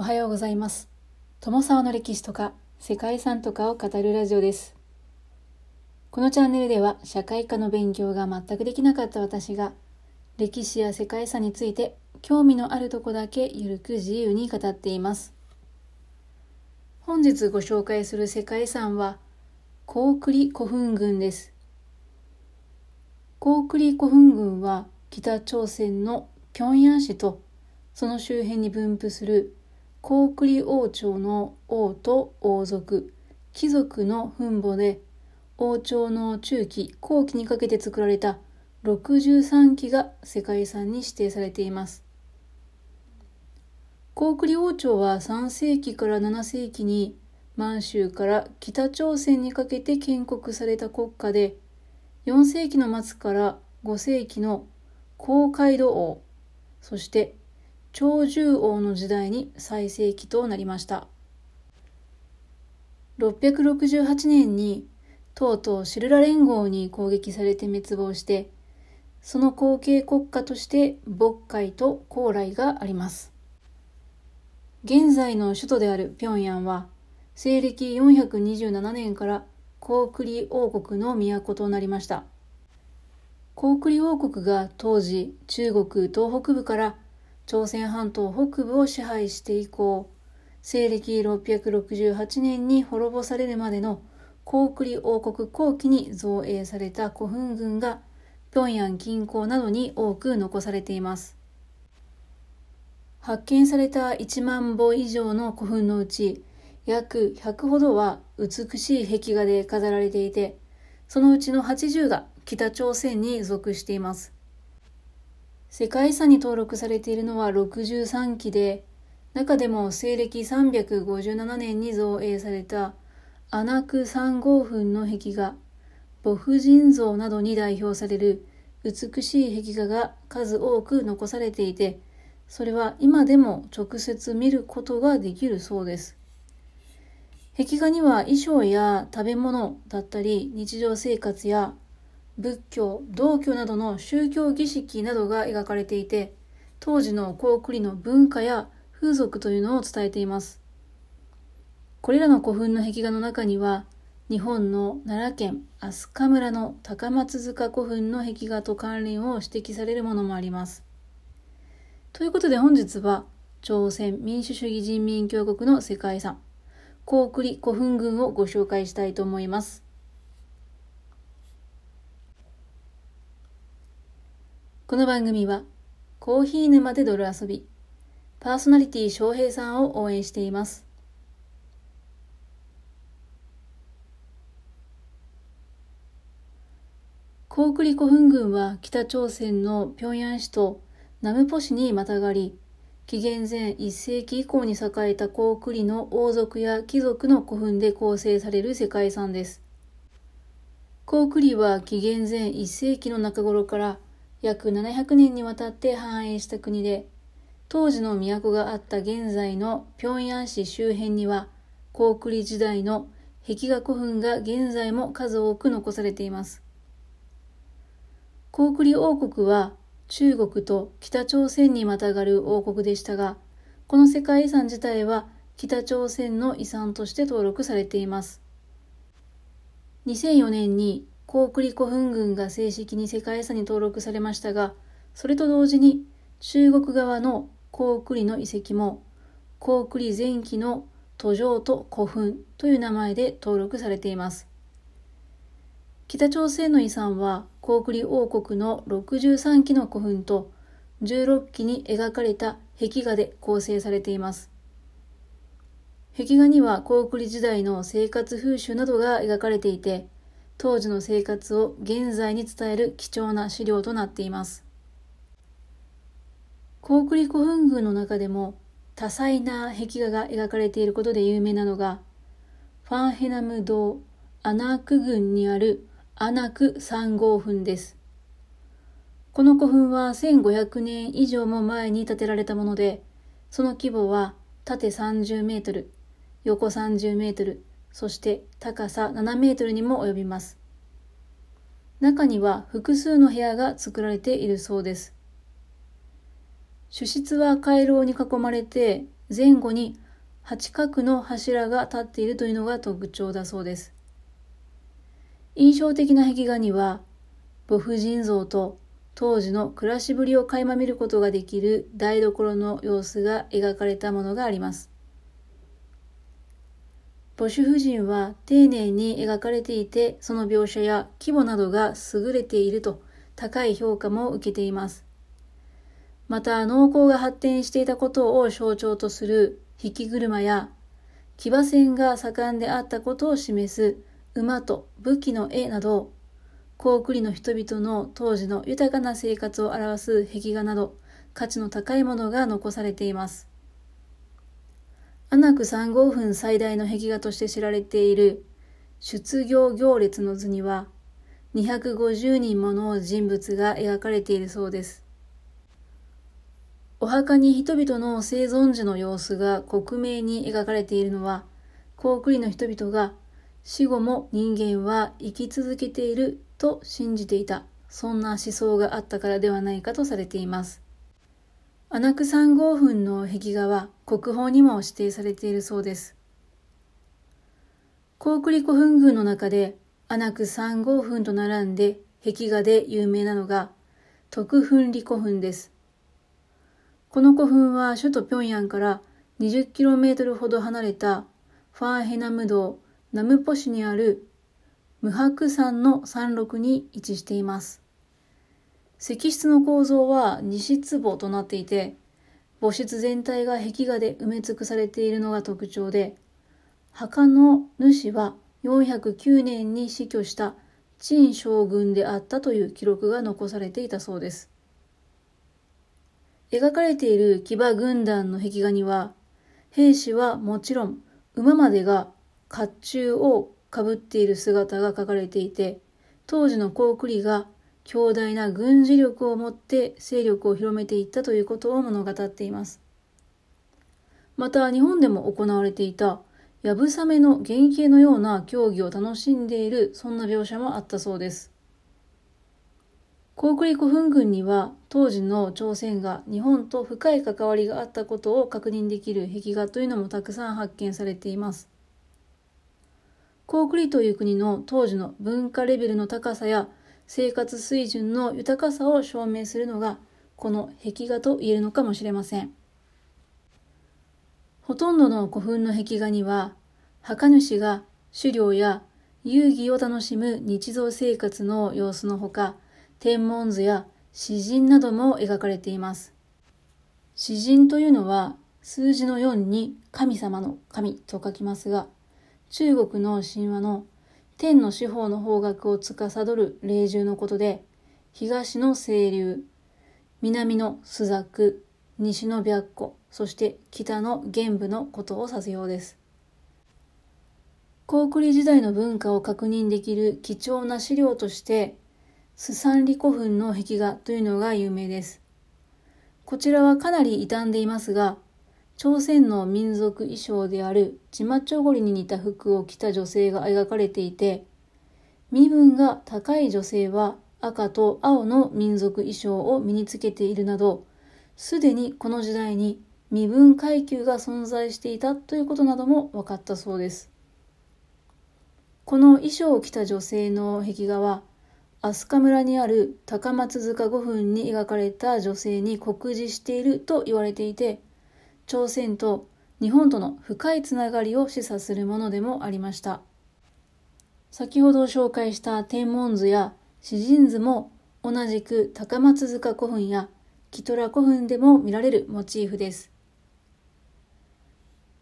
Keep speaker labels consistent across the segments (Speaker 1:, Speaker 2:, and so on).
Speaker 1: おはようございます。友沢の歴史とか世界遺産とかを語るラジオです。このチャンネルでは社会科の勉強が全くできなかった私が歴史や世界遺産について興味のあるとこだけゆるく自由に語っています。本日ご紹介する世界遺産は高栗古墳群です。高栗古墳群は北朝鮮の平壌市とその周辺に分布する高栗王朝の王と王族、貴族の墳墓で、王朝の中期、後期にかけて作られた63基が世界遺産に指定されています。高栗王朝は3世紀から7世紀に満州から北朝鮮にかけて建国された国家で、4世紀の末から5世紀の高街道王、そして長寿王の時代に最盛期となりました。668年にとうとうシルラ連合に攻撃されて滅亡して、その後継国家として渤海と高麗があります。現在の首都である平壌は、西暦427年から高栗王国の都となりました。高栗王国が当時中国東北部から朝鮮半島北部を支配して以降、西暦668年に滅ぼされるまでの高栗王国後期に造営された古墳群が平壌近郊などに多く残されています。発見された1万本以上の古墳のうち約100ほどは美しい壁画で飾られていて、そのうちの80が北朝鮮に属しています。世界遺産に登録されているのは63基で、中でも西暦357年に造営されたアナク3号墳の壁画、母婦人像などに代表される美しい壁画が数多く残されていて、それは今でも直接見ることができるそうです。壁画には衣装や食べ物だったり日常生活や仏教、道教などの宗教儀式などが描かれていて、当時の高句麗の文化や風俗というのを伝えています。これらの古墳の壁画の中には、日本の奈良県飛鳥村の高松塚古墳の壁画と関連を指摘されるものもあります。ということで本日は、朝鮮民主主義人民共和国の世界遺産、高句麗古墳群をご紹介したいと思います。この番組は、コーヒー沼で泥遊び、パーソナリティ翔平さんを応援しています。高句麗古墳群は北朝鮮の平壌市と南ムポ市にまたがり、紀元前1世紀以降に栄えた高句麗の王族や貴族の古墳で構成される世界遺産です。高句麗は紀元前1世紀の中頃から約700年にわたって繁栄した国で、当時の都があった現在の平壌市周辺には、高句麗時代の壁画古墳が現在も数多く残されています。高句麗王国は中国と北朝鮮にまたがる王国でしたが、この世界遺産自体は北朝鮮の遺産として登録されています。2004年に高句麗古墳群が正式に世界遺産に登録されましたが、それと同時に中国側の高句麗の遺跡も高句麗前期の途上と古墳という名前で登録されています。北朝鮮の遺産は高句麗王国の63基の古墳と16基に描かれた壁画で構成されています。壁画には高句麗時代の生活風習などが描かれていて、当時の生活を現在に伝える貴重な資料となっています。高句麗古墳群の中でも多彩な壁画が描かれていることで有名なのが、ファンヘナム堂アナーク郡にあるアナク3号墳です。この古墳は1500年以上も前に建てられたもので、その規模は縦30メートル、横30メートル、そして高さ7メートルにも及びます。中には複数の部屋が作られているそうです。主室は回廊に囲まれて、前後に八角の柱が立っているというのが特徴だそうです。印象的な壁画には、母婦人像と当時の暮らしぶりを垣間見ることができる台所の様子が描かれたものがあります。母主婦人は丁寧に描かれていて、その描写や規模などが優れていると高い評価も受けています。また、農耕が発展していたことを象徴とする引き車や騎馬戦が盛んであったことを示す馬と武器の絵など、高句麗の人々の当時の豊かな生活を表す壁画など、価値の高いものが残されています。アナク3号分最大の壁画として知られている出行行列の図には、250人もの人物が描かれているそうです。お墓に人々の生存時の様子が克明に描かれているのは、高句麗の人々が死後も人間は生き続けていると信じていた、そんな思想があったからではないかとされています。アナク3号墳の壁画は国宝にも指定されているそうです。高句麗古墳群の中でアナク3号墳と並んで壁画で有名なのが徳墳里古墳です。この古墳は首都平壌から 20km ほど離れたファーヘナム道ナムポ市にある無白山の山麓に位置しています。石室の構造は二室墓となっていて、墓室全体が壁画で埋め尽くされているのが特徴で、墓の主は409年に死去した陳将軍であったという記録が残されていたそうです。描かれている騎馬軍団の壁画には、兵士はもちろん馬までが甲冑をかぶっている姿が描かれていて、当時の高句麗が強大な軍事力を持って勢力を広めていったということを物語っています。また日本でも行われていたやぶさめの原型のような競技を楽しんでいるそんな描写もあったそうです。高句麗古墳群には当時の朝鮮が日本と深い関わりがあったことを確認できる壁画というのもたくさん発見されています。高句麗という国の当時の文化レベルの高さや生活水準の豊かさを証明するのがこの壁画と言えるのかもしれません。ほとんどの古墳の壁画には墓主が狩猟や遊戯を楽しむ日常生活の様子のほか天文図や詩人なども描かれています。詩人というのは数字の4に神様の神と書きますが、中国の神話の天の四方の方角を司る霊獣のことで、東の清流、南の朱雀、西の白虎、そして北の玄武のことを指すようです。高句麗時代の文化を確認できる貴重な資料としてスサンリ古墳の壁画というのが有名です。こちらはかなり傷んでいますが、朝鮮の民族衣装であるチマチョゴリに似た服を着た女性が描かれていて、身分が高い女性は赤と青の民族衣装を身につけているなど、すでにこの時代に身分階級が存在していたということなども分かったそうです。この衣装を着た女性の壁画は、飛鳥村にある高松塚古墳に描かれた女性に酷似していると言われていて、朝鮮と日本との深いつながりを示唆するものでもありました。先ほど紹介した天文図や詩人図も同じく高松塚古墳やキトラ古墳でも見られるモチーフです。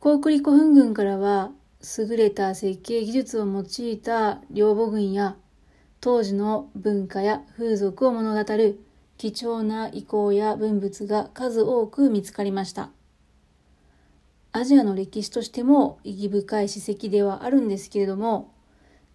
Speaker 1: 高句麗古墳群からは優れた設計技術を用いた両母群や当時の文化や風俗を物語る貴重な遺構や文物が数多く見つかりました。アジアの歴史としても意義深い史跡ではあるんですけれども、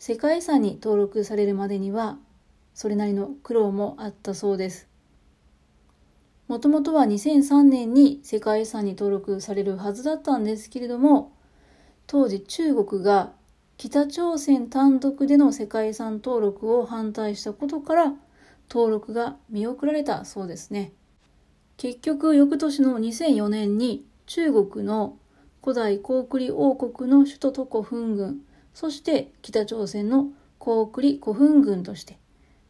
Speaker 1: 世界遺産に登録されるまでには、それなりの苦労もあったそうです。もともとは2003年に世界遺産に登録されるはずだったんですけれども、当時中国が北朝鮮単独での世界遺産登録を反対したことから登録が見送られたそうですね。結局翌年の2004年に中国の古代高句麗王国の首都都古墳群、そして北朝鮮の高句麗古墳群として、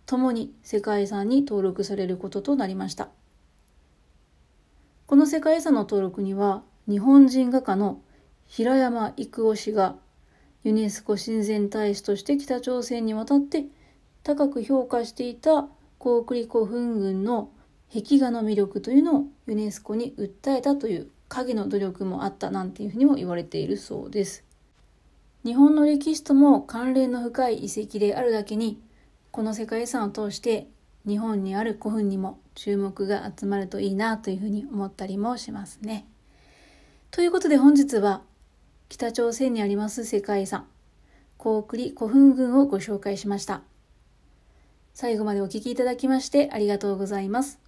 Speaker 1: 共に世界遺産に登録されることとなりました。この世界遺産の登録には、日本人画家の平山郁夫氏がユネスコ親善大使として北朝鮮に渡って高く評価していた高句麗古墳群の壁画の魅力というのをユネスコに訴えたという影の努力もあったなんていうふうにも言われているそうです。日本の歴史とも関連の深い遺跡であるだけに、この世界遺産を通して日本にある古墳にも注目が集まるといいなというふうに思ったりもしますね。ということで本日は北朝鮮にあります世界遺産、高句麗古墳群をご紹介しました。最後までお聴きいただきましてありがとうございます。